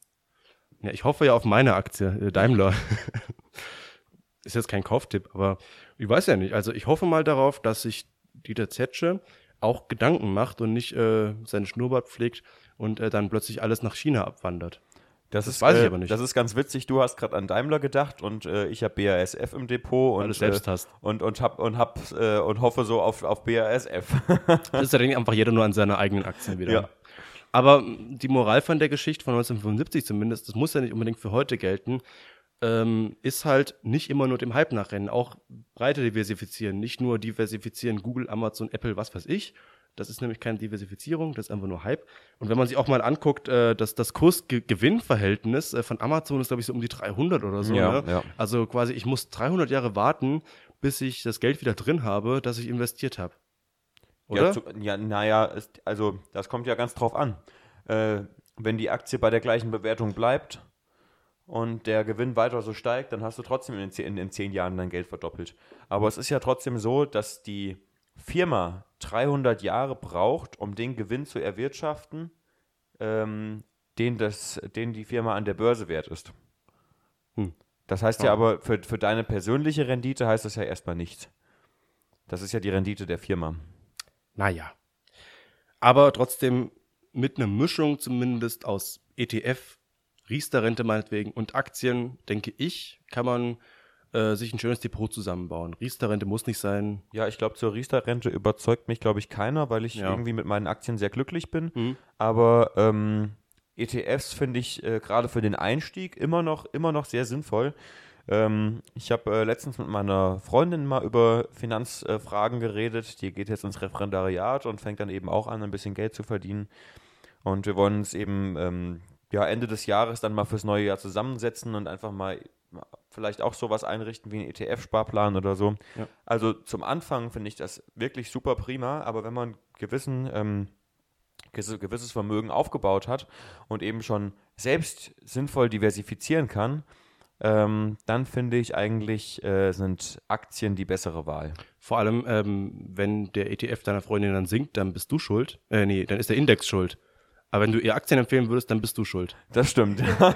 Ja, ich hoffe ja auf meine Aktie, äh, Daimler. ist jetzt kein Kauftipp, aber ich weiß ja nicht. Also ich hoffe mal darauf, dass sich Dieter Zetsche auch Gedanken macht und nicht äh, seinen Schnurrbart pflegt und äh, dann plötzlich alles nach China abwandert. Das, Das ist, weiß ich äh, aber nicht. Das ist ganz witzig. Du hast gerade an Daimler gedacht und äh, ich habe BASF im Depot und Weil du es selbst äh, hast. und und hab und hab äh, und hoffe so auf auf BASF. Das ist ja dann einfach jeder nur an seine eigenen Aktien wieder. Ja. Aber die Moral von der Geschichte von 1975 zumindest, das muss ja nicht unbedingt für heute gelten, ähm, ist halt nicht immer nur dem Hype nachrennen, auch breiter diversifizieren, nicht nur diversifizieren Google, Amazon, Apple, was weiß ich. Das ist nämlich keine Diversifizierung, das ist einfach nur Hype. Und wenn man sich auch mal anguckt, äh, dass das Kurs-Gewinn-Verhältnis äh, von Amazon ist, glaube ich, so um die 300 oder so. Ja, ne? ja. Also quasi, ich muss 300 Jahre warten, bis ich das Geld wieder drin habe, das ich investiert habe. Oder? Ja, zu, ja naja, ist, also das kommt ja ganz drauf an. Äh, wenn die Aktie bei der gleichen Bewertung bleibt und der Gewinn weiter so steigt, dann hast du trotzdem in, zehn- in, in zehn Jahren dein Geld verdoppelt. Aber es ist ja trotzdem so, dass die Firma 300 Jahre braucht, um den Gewinn zu erwirtschaften, ähm, den, das, den die Firma an der Börse wert ist. Hm. Das heißt ja Ja. aber, für, für deine persönliche Rendite heißt das ja erstmal nichts. Das ist ja die Rendite der Firma. Naja. Aber trotzdem mit einer Mischung zumindest aus ETF, Riester-Rente meinetwegen und Aktien, denke ich, kann man äh, sich ein schönes Depot zusammenbauen. Riester-Rente muss nicht sein. Ja, ich glaube, zur Riester-Rente überzeugt mich, glaube ich, keiner, weil ich Ja. irgendwie mit meinen Aktien sehr glücklich bin. Mhm. Aber ähm, ETFs finde ich äh, gerade für den Einstieg immer noch, immer noch sehr sinnvoll. Ähm, ich habe äh, letztens mit meiner Freundin mal über Finanzfragen geredet. Die geht jetzt ins Referendariat und fängt dann eben auch an, ein bisschen Geld zu verdienen. Und wir wollen uns eben ähm, ja, Ende des Jahres dann mal fürs neue Jahr zusammensetzen und einfach mal vielleicht auch sowas einrichten wie einen ETF-Sparplan oder so. Ja. Also zum Anfang finde ich das wirklich super prima, aber wenn man gewissen, ähm, gewisse- gewisses Vermögen aufgebaut hat und eben schon selbst sinnvoll diversifizieren kann, ähm, dann finde ich eigentlich äh, sind Aktien die bessere Wahl. Vor allem, ähm, wenn der ETF deiner Freundin dann sinkt, dann bist du schuld. Äh, nee, dann ist der Index schuld. Aber wenn du ihr Aktien empfehlen würdest, dann bist du schuld. Das stimmt. Da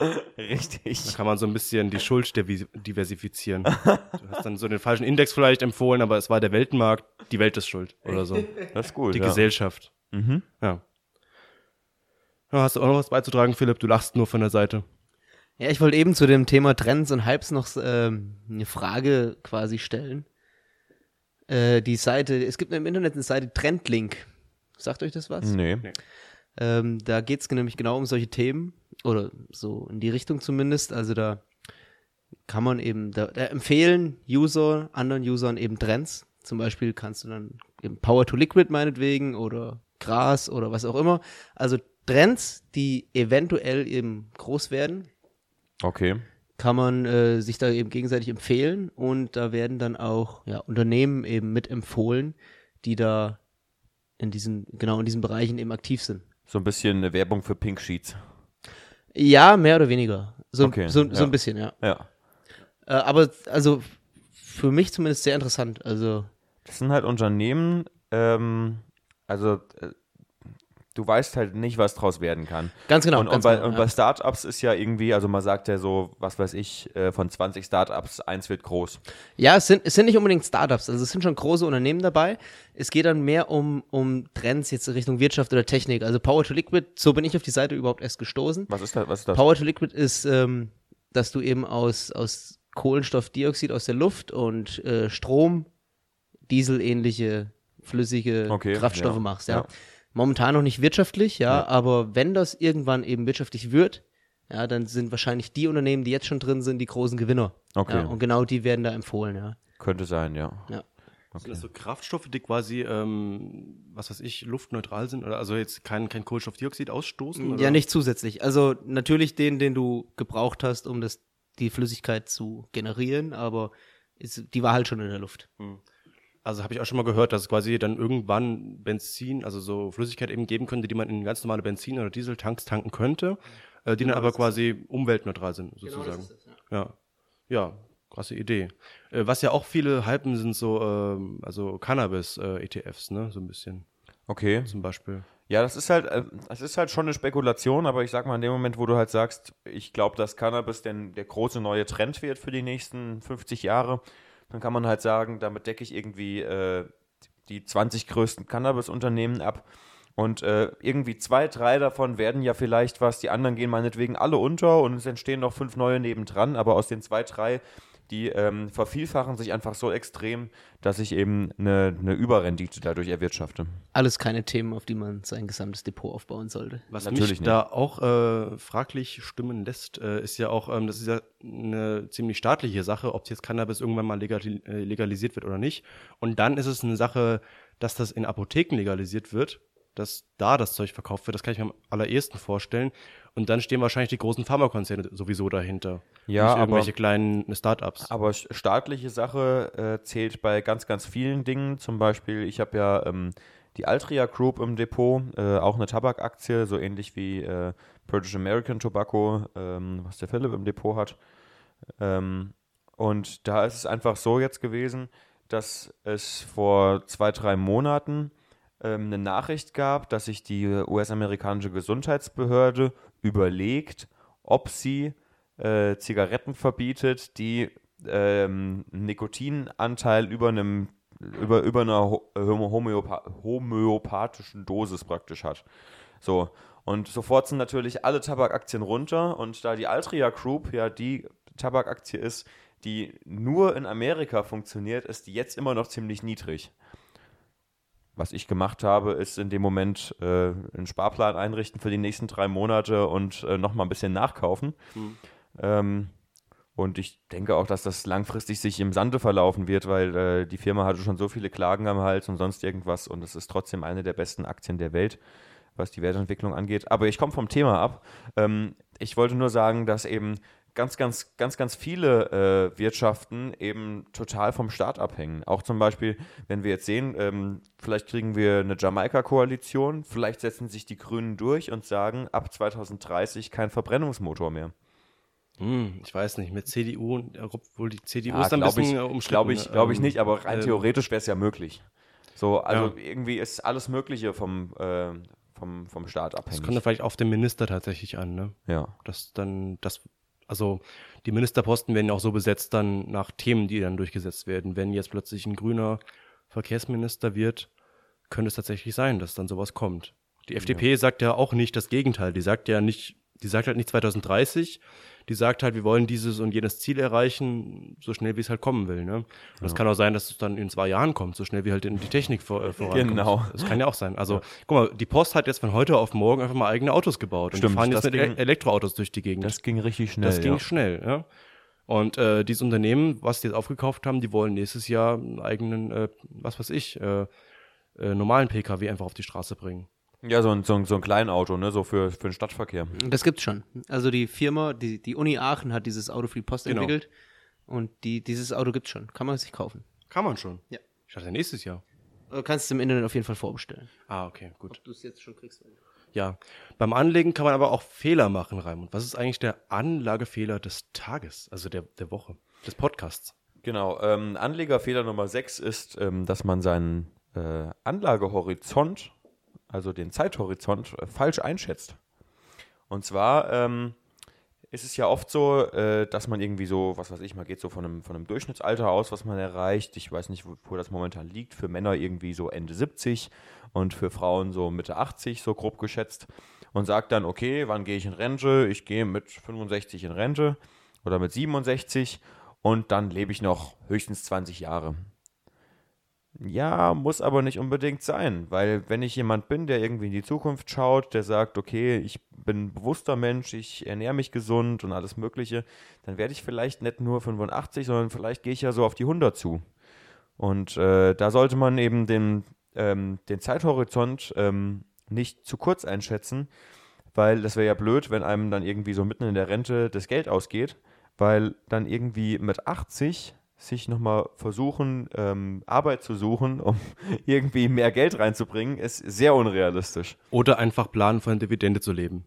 Richtig. kann man so ein bisschen die Schuld diversifizieren. Du hast dann so den falschen Index vielleicht empfohlen, aber es war der Weltmarkt, die Welt ist schuld oder so. Das ist gut. Die ja. Gesellschaft. Mhm. Ja. ja. Hast du auch noch was beizutragen, Philipp? Du lachst nur von der Seite. Ja, ich wollte eben zu dem Thema Trends und Hypes noch ähm, eine Frage quasi stellen. Äh, die Seite, es gibt im Internet eine Seite Trendlink. Sagt euch das was? Nee. Ähm, da geht es nämlich genau um solche Themen oder so in die Richtung zumindest. Also da kann man eben, da, da empfehlen User, anderen Usern eben Trends. Zum Beispiel kannst du dann eben Power to Liquid meinetwegen oder Gras oder was auch immer. Also Trends, die eventuell eben groß werden, Okay. kann man äh, sich da eben gegenseitig empfehlen und da werden dann auch ja, Unternehmen eben mit empfohlen, die da in diesen, genau in diesen Bereichen eben aktiv sind. So ein bisschen eine Werbung für Pink Sheets. Ja, mehr oder weniger. So, Okay, so, so ja. ein bisschen, ja. Ja. Äh, aber also für mich zumindest sehr interessant. Also Das sind halt Unternehmen, ähm, also äh, du weißt halt nicht, was draus werden kann. ganz genau. und, und, ganz bei, genau und bei Startups ist ja irgendwie, also man sagt ja so, was weiß ich, äh, von 20 Startups, eins wird groß. ja, es sind, es sind nicht unbedingt Startups, also es sind schon große Unternehmen dabei. Es geht dann mehr um, um Trends jetzt in Richtung Wirtschaft oder Technik. Also Power to Liquid, so bin ich auf die Seite überhaupt erst gestoßen. Was ist das? Was ist das? Power to Liquid ist, ähm, dass du eben aus, aus Kohlenstoffdioxid aus der Luft und äh, Strom, Dieselähnliche flüssige Okay, Kraftstoffe ja, machst, ja. ja. Momentan noch nicht wirtschaftlich, ja, Ja. aber wenn das irgendwann eben wirtschaftlich wird, ja, dann sind wahrscheinlich die Unternehmen, die jetzt schon drin sind, die großen Gewinner. Okay. Ja, und genau die werden da empfohlen, ja. Könnte sein, ja. ja. Sind das so Kraftstoffe, die quasi, ähm, was weiß ich, luftneutral sind? Oder also jetzt kein, kein Kohlenstoffdioxid ausstoßen? Oder? Ja, nicht zusätzlich. Also natürlich den, den du gebraucht hast, um das, die Flüssigkeit zu generieren, aber ist, die war halt schon in der Luft. Also habe ich auch schon mal gehört, dass es quasi dann irgendwann Benzin, also so Flüssigkeit eben geben könnte, die man in ganz normale Benzin- oder Dieseltanks tanken könnte, äh, die dann aber quasi umweltneutral sind, sozusagen. Ja. Ja, krasse Idee. Äh, was ja auch viele hypen, sind so, ähm, also Cannabis-ETFs, ne, so ein bisschen Okay. zum Beispiel. Ja, das ist halt, äh, das ist halt schon eine Spekulation, aber ich sag mal, in dem Moment, wo du halt sagst, ich glaube, dass Cannabis denn der große neue Trend wird für die nächsten 50 Jahre, dann kann man halt sagen, damit decke ich irgendwie äh, die 20 größten Cannabis-Unternehmen ab. Und äh, irgendwie zwei, drei davon werden ja vielleicht was, die anderen gehen meinetwegen alle unter und es entstehen noch fünf neue nebendran, aber aus den zwei, drei, die ähm, vervielfachen sich einfach so extrem, dass ich eben eine, eine Überrendite dadurch erwirtschafte. Alles keine Themen, auf die man sein gesamtes Depot aufbauen sollte. Was Natürlich mich nicht. da auch äh, fraglich stimmen lässt, äh, ist ja auch, ähm, das ist ja eine ziemlich staatliche Sache, ob jetzt Cannabis irgendwann mal legali äh, legalisiert wird oder nicht. Und dann ist es eine Sache, dass das in Apotheken legalisiert wird, dass da das Zeug verkauft wird. Das kann ich mir am allerersten vorstellen. Und dann stehen wahrscheinlich die großen Pharmakonzerne sowieso dahinter. Ja, nicht aber- irgendwelche kleinen Startups. Aber staatliche Sache äh, zählt bei ganz, ganz vielen Dingen. Zum Beispiel, ich habe ja ähm, die Altria Group im Depot, äh, auch eine Tabakaktie, so ähnlich wie äh, British American Tobacco, ähm, was der Philipp im Depot hat. Ähm, und da ist es einfach so jetzt gewesen, dass es vor zwei, drei Monaten ähm, eine Nachricht gab, dass sich die US-amerikanische Gesundheitsbehörde überlegt, ob sie äh, Zigaretten verbietet, die ähm, Nikotinanteil über einem über, über einer ho- homöopa homöopathischen Dosis praktisch hat. So. Und sofort sind natürlich alle Tabakaktien runter und da die Altria Group ja die Tabakaktie ist, die nur in Amerika funktioniert, ist die jetzt immer noch ziemlich niedrig. Was ich gemacht habe, ist in dem Moment äh, einen Sparplan einrichten für die nächsten drei Monate und äh, nochmal ein bisschen nachkaufen. Ähm, und ich denke auch, dass das langfristig sich im Sande verlaufen wird, weil äh, die Firma hatte schon so viele Klagen am Hals und sonst irgendwas und es ist trotzdem eine der besten Aktien der Welt, was die Wertentwicklung angeht. Aber ich komme vom Thema ab. Ähm, ich wollte nur sagen, dass eben ganz, ganz, ganz, ganz viele äh, Wirtschaften eben total vom Staat abhängen. Auch zum Beispiel, wenn wir jetzt sehen, ähm, vielleicht kriegen wir eine Jamaika-Koalition, vielleicht setzen sich die Grünen durch und sagen, ab 2030 kein Verbrennungsmotor mehr. Hm, ich weiß nicht, mit CDU, und- obwohl die CDU Ja, ist ein bisschen äh, umstritten. Glaube ich, glaub ich ähm, nicht, aber rein ähm, theoretisch wäre es ja möglich. So, also Ja. irgendwie ist alles Mögliche vom, äh, vom, vom Staat Das abhängig. kommt dann vielleicht auf den Minister tatsächlich an, ne? ja. dass dann das, also die Ministerposten werden ja auch so besetzt dann nach Themen, die dann durchgesetzt werden. Wenn jetzt plötzlich ein grüner Verkehrsminister wird, könnte es tatsächlich sein, dass dann sowas kommt. Die FDP sagt ja auch nicht das Gegenteil. Die sagt ja nicht, die sagt halt nicht 2030, die sagt halt, wir wollen dieses und jenes Ziel erreichen, so schnell wie es halt kommen will. Ne? Und es kann auch sein, dass es dann in zwei Jahren kommt, so schnell wie halt in die Technik vor, äh, vorankommt. Genau. Das kann ja auch sein. Also, guck mal, die Post hat jetzt von heute auf morgen einfach mal eigene Autos gebaut. Und Stimmt, die fahren jetzt mit ging- Ele- Elektroautos durch die Gegend. Das ging richtig schnell. Das ging ja. schnell, ja. Und äh, dieses Unternehmen, was die jetzt aufgekauft haben, die wollen nächstes Jahr einen eigenen, äh, was weiß ich, äh, äh, normalen PKW einfach auf die Straße bringen. Ja, so ein, so ein, so ein Kleinauto, ne, so für, für den Stadtverkehr. Das gibt's schon. Also die Firma, die, die Uni Aachen hat dieses Auto für die Post Genau. entwickelt. Und die, dieses Auto gibt's schon. Kann man sich kaufen. Kann man schon. Ja. Ich dachte nächstes Jahr. Du kannst es im Internet auf jeden Fall vorbestellen. Ah, okay, gut. Ob du es jetzt schon kriegst. Ja. Beim Anlegen kann man aber auch Fehler machen, Raimund. Was ist eigentlich der Anlagefehler des Tages, also der, der Woche, des Podcasts? Genau. Ähm, Anlegerfehler Nummer 6 ist, ähm, dass man seinen äh, Anlagehorizont, also den Zeithorizont, äh, falsch einschätzt. Und zwar ähm, ist es ja oft so, äh, dass man irgendwie so, was weiß ich, man geht so von einem, von einem Durchschnittsalter aus, was man erreicht. Ich weiß nicht, wo, wo das momentan liegt. Für Männer irgendwie so Ende 70 und für Frauen so Mitte 80, so grob geschätzt. Und sagt dann, okay, wann gehe ich in Rente? Ich gehe mit 65 in Rente oder mit 67 und dann lebe ich noch höchstens 20 Jahre. Ja, muss aber nicht unbedingt sein, weil wenn ich jemand bin, der irgendwie in die Zukunft schaut, der sagt, okay, ich bin ein bewusster Mensch, ich ernähre mich gesund und alles Mögliche, dann werde ich vielleicht nicht nur 85, sondern vielleicht gehe ich ja so auf die 100 zu. Und äh, da sollte man eben den, ähm, den Zeithorizont ähm, nicht zu kurz einschätzen, weil das wäre ja blöd, wenn einem dann irgendwie so mitten in der Rente das Geld ausgeht, weil dann irgendwie mit 80 sich nochmal versuchen, ähm, Arbeit zu suchen, um irgendwie mehr Geld reinzubringen, ist sehr unrealistisch. Oder einfach planen, von der Dividende zu leben.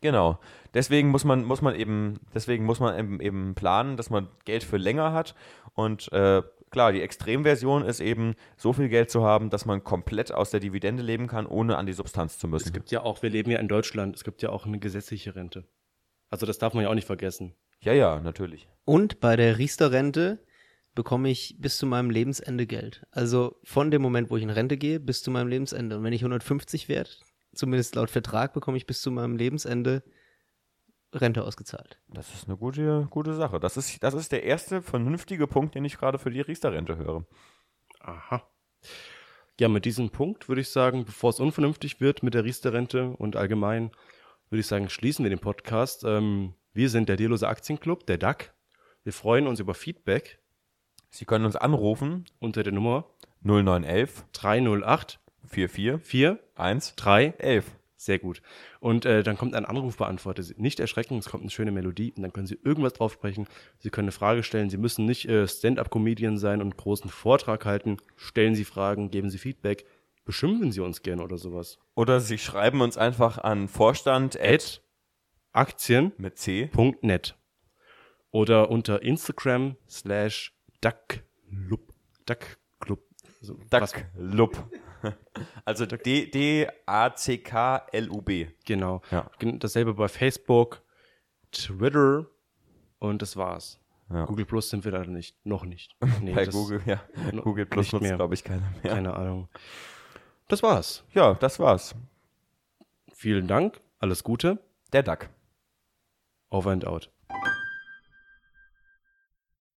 Genau. Deswegen muss man, muss man eben, deswegen muss man eben, eben planen, dass man Geld für länger hat. Und äh, klar, die Extremversion ist eben, so viel Geld zu haben, dass man komplett aus der Dividende leben kann, ohne an die Substanz zu müssen. Es gibt ja auch, wir leben ja in Deutschland, es gibt ja auch eine gesetzliche Rente. Also das darf man ja auch nicht vergessen. ja, ja, natürlich. Und bei der Riester-Rente bekomme ich bis zu meinem Lebensende Geld. Also von dem Moment, wo ich in Rente gehe, bis zu meinem Lebensende. Und wenn ich 150 werde, zumindest laut Vertrag, bekomme ich bis zu meinem Lebensende Rente ausgezahlt. Das ist eine gute, gute Sache. Das ist, das ist der erste vernünftige Punkt, den ich gerade für die Riester-Rente höre. Aha. Ja, mit diesem Punkt würde ich sagen, bevor es unvernünftig wird mit der Riester-Rente und allgemein, würde ich sagen, schließen wir den Podcast. Ähm, wir sind der Dierlose Aktienclub, der DAC. Wir freuen uns über Feedback Sie können uns anrufen unter der Nummer 0911 308 44 4 1 3 11. Sehr gut. Und äh, dann kommt ein Anrufbeantworter. Nicht erschrecken, es kommt eine schöne Melodie und dann können Sie irgendwas drauf sprechen. Sie können eine Frage stellen. Sie müssen nicht äh, Stand-up-Comedian sein und großen Vortrag halten. Stellen Sie Fragen, geben Sie Feedback. Beschimpfen Sie uns gerne oder sowas. Oder Sie schreiben uns einfach an Vorstand At aktien.net mit C. oder unter Instagram slash duckclub. Duckclub. Also, was- Duck-Lub. Also D-A-C-K-L-U-B. Genau. Ja. Dasselbe bei Facebook, Twitter und das war's. Ja. Google Plus sind wir da nicht. Noch nicht. Nee, Bei Google, ja. Google Plus nutzt, glaube ich, keiner mehr. Keine Ahnung. Das war's. Ja, das war's. Vielen Dank. Alles Gute. Der Duck. Over and out.